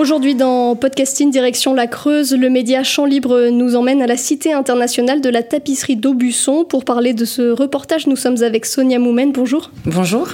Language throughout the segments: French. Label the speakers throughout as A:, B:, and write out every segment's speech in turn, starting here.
A: Aujourd'hui dans Podcasting Direction la Creuse, le média Champ Libre nous emmène à la Cité internationale de la tapisserie d'Aubusson. Pour parler de ce reportage, nous sommes avec Sonia Moumen. Bonjour.
B: Bonjour.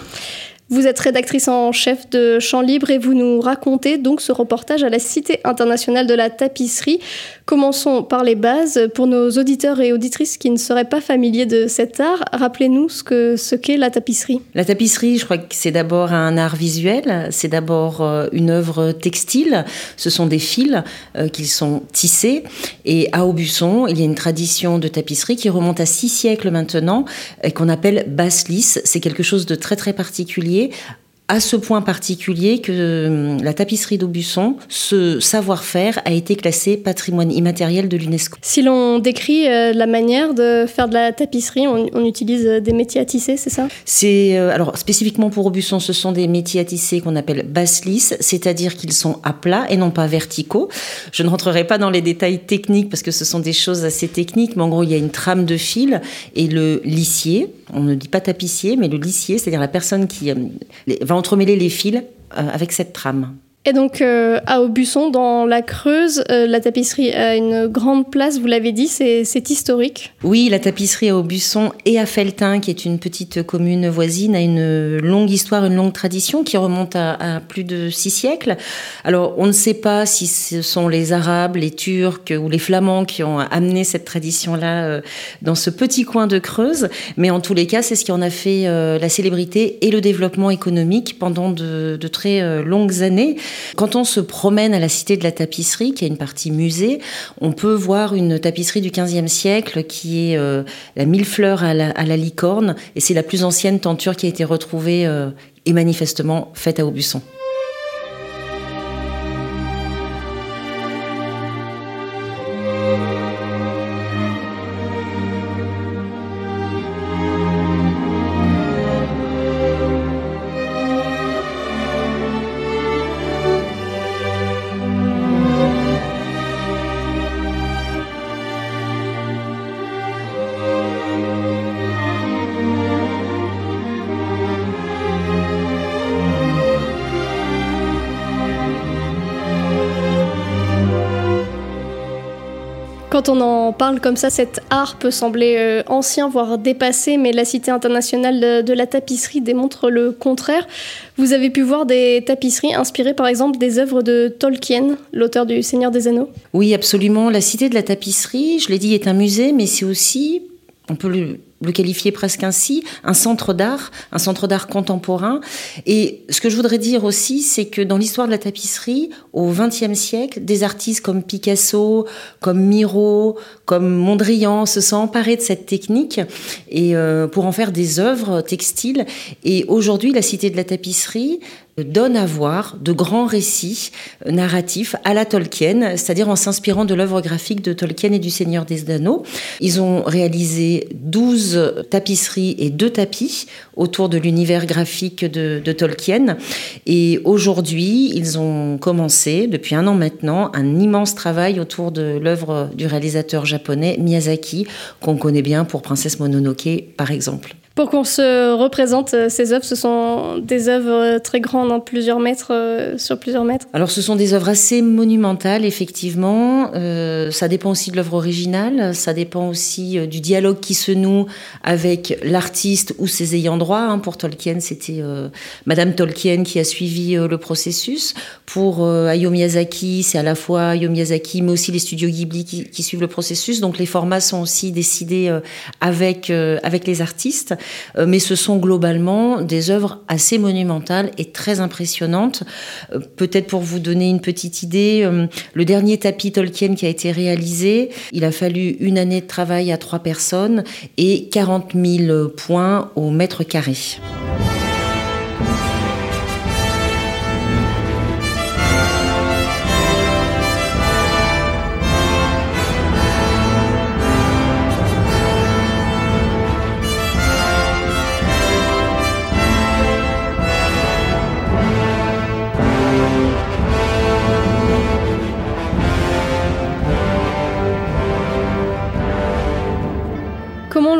A: Vous êtes rédactrice en chef de Champ Libre et vous nous racontez donc ce reportage à la Cité internationale de la tapisserie. Commençons par les bases. Pour nos auditeurs et auditrices qui ne seraient pas familiers de cet art, rappelez-nous ce qu'est ce qu'est la tapisserie.
B: La tapisserie, je crois que c'est d'abord un art visuel, c'est d'abord euh, une œuvre textile, ce sont des fils euh, qui sont tissés. Et à Aubusson, il y a une tradition de tapisserie qui remonte à six siècles maintenant et qu'on appelle basse lisse. C'est quelque chose de très très particulier travailler à ce point particulier que hum, la tapisserie d'Aubusson, ce savoir-faire a été classé patrimoine immatériel de l'UNESCO.
A: Si l'on décrit euh, la manière de faire de la tapisserie, on, utilise euh, des métiers à tisser, c'est ça?
B: C'est euh, alors spécifiquement pour Aubusson, ce sont des métiers à tisser qu'on appelle basse lisse, c'est-à-dire qu'ils sont à plat et non pas verticaux. Je ne rentrerai pas dans les détails techniques parce que ce sont des choses assez techniques, mais en gros il y a une trame de fil et le lissier. On ne dit pas tapissier, mais le lissier, c'est-à-dire la personne qui va entremêler les fils euh, avec cette trame.
A: Et donc euh, à Aubusson, dans la Creuse, euh, la tapisserie a une grande place, vous l'avez dit, c'est historique.
B: Oui, la tapisserie à Aubusson et à Feltin, qui est une petite commune voisine, a une longue histoire, une longue tradition qui remonte à, plus de six siècles. Alors on ne sait pas si ce sont les Arabes, les Turcs ou les Flamands qui ont amené cette tradition-là euh, dans ce petit coin de Creuse, mais en tous les cas, c'est ce qui en a fait la célébrité et le développement économique pendant de, de très longues années. Quand on se promène à la Cité de la Tapisserie, qui est une partie musée, on peut voir une tapisserie du XVe siècle qui est euh, la mille fleurs à la, licorne, et c'est la plus ancienne tenture qui a été retrouvée euh, et manifestement faite à Aubusson.
A: Quand on en parle comme ça, cet art peut sembler euh, ancien, voire dépassé, mais la Cité internationale de, la tapisserie démontre le contraire. Vous avez pu voir des tapisseries inspirées par exemple des œuvres de Tolkien, l'auteur du Seigneur des Anneaux?
B: Oui, absolument. La Cité de la tapisserie, je l'ai dit, est un musée, mais c'est aussi, on peut le le qualifier presque ainsi, un centre d'art, un centre d'art contemporain. Et ce que je voudrais dire aussi, c'est que dans l'histoire de la tapisserie, au XXe siècle, des artistes comme Picasso, comme Miro, comme Mondrian se sont emparés de cette technique et euh, pour en faire des œuvres textiles. Et aujourd'hui, la Cité de la tapisserie donne à voir de grands récits narratifs à la Tolkien, c'est-à-dire en s'inspirant de l'œuvre graphique de Tolkien et du Seigneur des Anneaux. Ils ont réalisé 12 tapisseries et deux tapis autour de l'univers graphique de, Tolkien. Et aujourd'hui, ils ont commencé, depuis un an maintenant, un immense travail autour de l'œuvre du réalisateur japonais Miyazaki, qu'on connaît bien pour Princesse Mononoke, par exemple.
A: Pour qu'on se représente euh, ces œuvres, ce sont des œuvres très grandes, en plusieurs mètres, euh, sur plusieurs mètres.
B: Alors ce sont des œuvres assez monumentales, effectivement. Euh, ça dépend aussi de l'œuvre originale, ça dépend aussi du dialogue qui se noue avec l'artiste ou ses ayants droit. Hein. Pour Tolkien, c'était Madame Tolkien qui a suivi le processus. Pour Hayao Miyazaki, c'est à la fois Hayao Miyazaki, mais aussi les studios Ghibli qui, qui, suivent le processus. Donc les formats sont aussi décidés avec, avec les artistes. Euh, mais ce sont globalement des œuvres assez monumentales et très impressionnantes. Euh, peut-être pour vous donner une petite idée, euh, le dernier tapis Tolkien qui a été réalisé, il a fallu une année de travail à trois personnes et 40 000 points au mètre carré.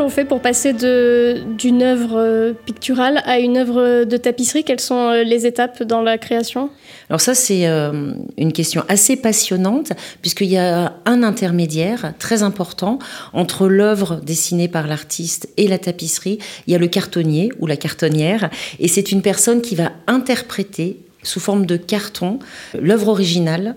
A: Fait pour passer d'une œuvre euh, picturale à une œuvre de tapisserie? Quelles sont euh, les étapes dans la création?
B: Alors ça, c'est euh, une question assez passionnante, puisqu'il y a un intermédiaire très important entre l'œuvre dessinée par l'artiste et la tapisserie. Il y a le cartonnier ou la cartonnière, et c'est une personne qui va interpréter sous forme de carton l'œuvre originale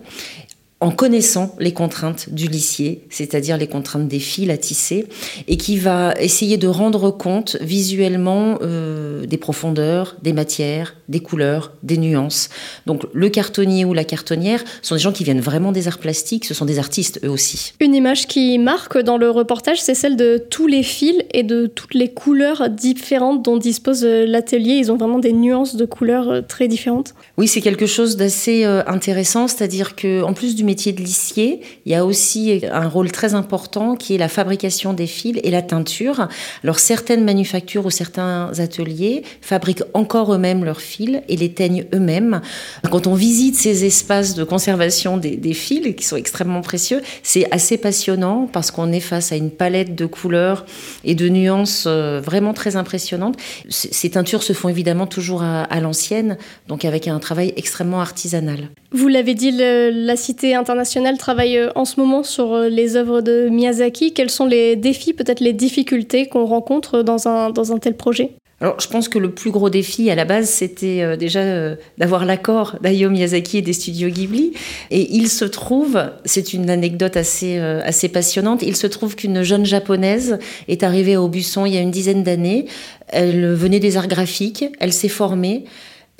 B: en connaissant les contraintes du lissier, c'est-à-dire les contraintes des fils à tisser, et qui va essayer de rendre compte visuellement euh, des profondeurs, des matières, des couleurs, des nuances. Donc le cartonnier ou la cartonnière sont des gens qui viennent vraiment des arts plastiques, ce sont des artistes eux aussi.
A: Une image qui marque dans le reportage, c'est celle de tous les fils et de toutes les couleurs différentes dont dispose euh, l'atelier. Ils ont vraiment des nuances de couleurs euh, très différentes.
B: Oui, c'est quelque chose d'assez intéressant, c'est-à-dire que en plus du métier de lissier, il y a aussi un rôle très important qui est la fabrication des fils et la teinture. Alors certaines manufactures ou certains ateliers fabriquent encore eux-mêmes leurs fils et les teignent eux-mêmes. Quand on visite ces espaces de conservation des, fils, qui sont extrêmement précieux, c'est assez passionnant parce qu'on est face à une palette de couleurs et de nuances euh, vraiment très impressionnantes. Ces teintures se font évidemment toujours à l'ancienne, donc avec un travail extrêmement artisanal.
A: Vous l'avez dit, la Cité internationale travaille euh, en ce moment sur euh, les œuvres de Miyazaki. Quels sont les défis, peut-être les difficultés qu'on rencontre dans un, dans un tel projet?
B: Alors, je pense que le plus gros défi à la base, c'était euh, déjà d'avoir l'accord d'Hayao Miyazaki et des studios Ghibli. Et il se trouve, c'est une anecdote assez, assez passionnante, il se trouve qu'une jeune japonaise est arrivée à Aubusson il y a une dizaine d'années. Elle venait des arts graphiques, elle s'est formée.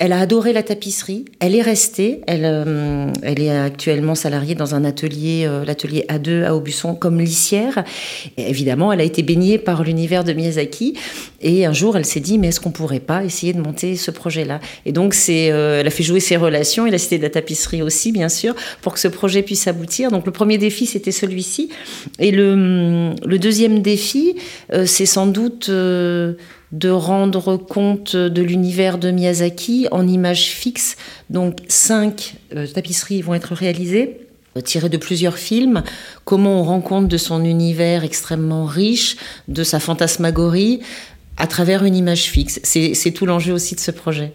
B: Elle a adoré la tapisserie. Elle est restée. Elle, euh, elle est actuellement salariée dans un atelier, euh, l'atelier A2 à Aubusson, comme lissière. Évidemment, elle a été baignée par l'univers de Miyazaki. Et un jour, elle s'est dit, mais est-ce qu'on pourrait pas essayer de monter ce projet-là? Et donc, c'est, euh, elle a fait jouer ses relations et la Cité de la tapisserie aussi, bien sûr, pour que ce projet puisse aboutir. Donc, le premier défi, c'était celui-ci. Et le, le deuxième défi, c'est sans doute de rendre compte de l'univers de Miyazaki en images fixes. Donc cinq euh, tapisseries vont être réalisées euh, tirées de plusieurs films, comment on rend compte de son univers extrêmement riche, de sa fantasmagorie, à travers une image fixe. C'est tout l'enjeu aussi de ce projet.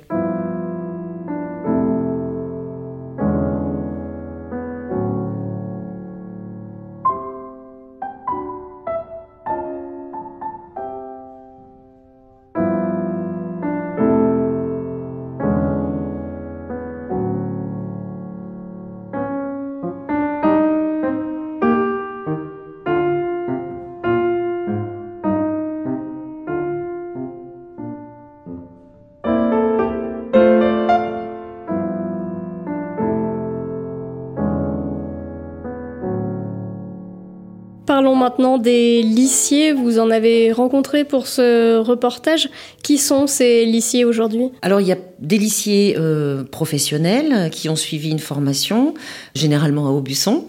A: Maintenant des lissiers. Vous en avez rencontré pour ce reportage. Qui sont ces lissiers aujourd'hui?
B: Alors il y a des lissiers euh, professionnels qui ont suivi une formation, généralement à Aubusson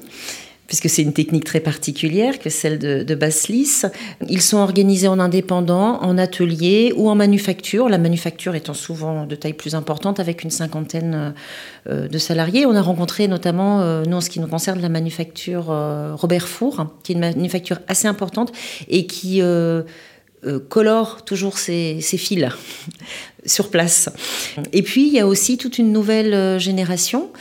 B: puisque c'est une technique très particulière que celle de, de Baslis. Ils sont organisés en indépendants, en atelier ou en manufacture, la manufacture étant souvent de taille plus importante avec une cinquantaine euh, de salariés. On a rencontré notamment, euh, nous en ce qui nous concerne, la manufacture euh, Robert Four, qui est une manufacture assez importante et qui colore toujours ses, ses fils sur place. Et puis, il y a aussi toute une nouvelle génération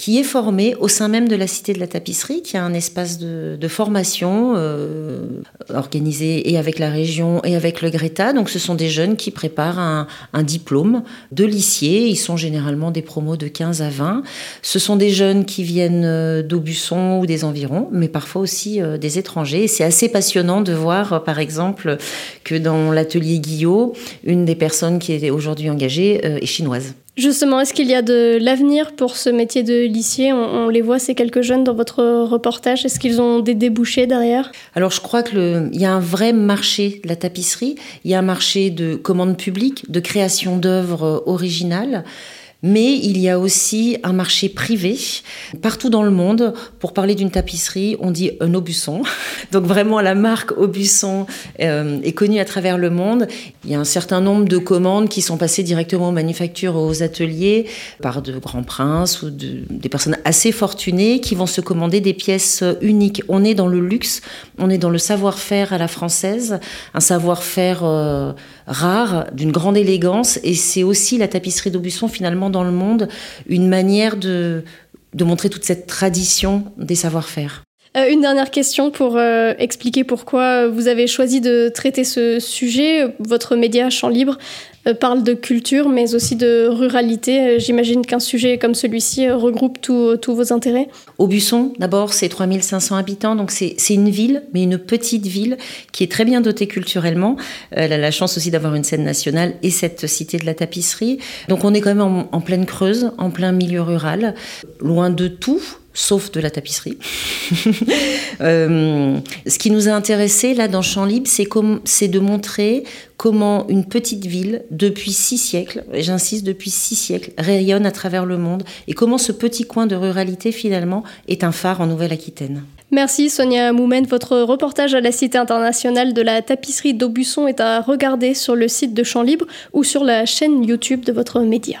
B: qui est formé au sein même de la Cité de la Tapisserie, qui a un espace de, formation euh, organisé et avec la région et avec le Greta. Donc ce sont des jeunes qui préparent un, diplôme de lycée. Ils sont généralement des promos de 15 à 20. Ce sont des jeunes qui viennent euh, d'Aubusson ou des environs, mais parfois aussi euh, des étrangers. C'est assez passionnant de voir, par exemple, que dans l'atelier Guillot, une des personnes qui est aujourd'hui engagée est chinoise.
A: Justement, est-ce qu'il y a de l'avenir pour ce métier de lissier on, les voit, ces quelques jeunes dans votre reportage. Est-ce qu'ils ont des débouchés derrière
B: Alors, je crois qu'il y a un vrai marché de la tapisserie. Il y a un marché de commandes publiques, de création d'œuvres originales. Mais il y a aussi un marché privé. Partout dans le monde, pour parler d'une tapisserie, on dit un Aubusson. Donc vraiment, la marque Aubusson euh, est connue à travers le monde. Il y a un certain nombre de commandes qui sont passées directement aux manufactures, aux ateliers, par de grands princes ou des personnes assez fortunées qui vont se commander des pièces uniques. On est dans le luxe, on est dans le savoir-faire à la française, un savoir-faire euh, rare, d'une grande élégance. Et c'est aussi la tapisserie d'Aubusson finalement dans le monde une manière de, de montrer toute cette tradition des savoir-faire.
A: Euh, une dernière question pour euh, expliquer pourquoi vous avez choisi de traiter ce sujet. Votre média Champ Libre parle de culture, mais aussi de ruralité. J'imagine qu'un sujet comme celui-ci regroupe tous vos intérêts.
B: Aubusson, d'abord, c'est 3500 habitants, donc c'est une ville, mais une petite ville qui est très bien dotée culturellement. Elle a la chance aussi d'avoir une scène nationale et cette cité de la tapisserie. Donc on est quand même en, en pleine Creuse, en plein milieu rural, loin de tout sauf de la tapisserie. Euh, ce qui nous a intéressé là dans Champ Libre, c'est de montrer comment une petite ville, depuis six siècles, et j'insiste depuis six siècles, rayonne à travers le monde, et comment ce petit coin de ruralité finalement est un phare en Nouvelle-Aquitaine.
A: Merci Sonia Moumen. Votre reportage à la Cité internationale de la tapisserie d'Aubusson est à regarder sur le site de Champ Libre ou sur la chaîne YouTube de votre média.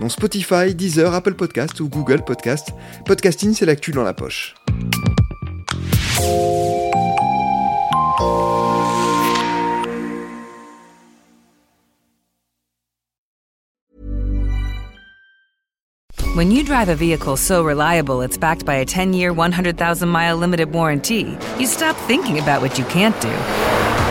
C: dont Spotify, Deezer, Apple Podcast ou Google Podcast. Podcasting, c'est l'actu dans la poche.
D: When you drive a vehicle so reliable it's backed by a 10-year, 100,000-mile limited warranty, you stop thinking about what you can't do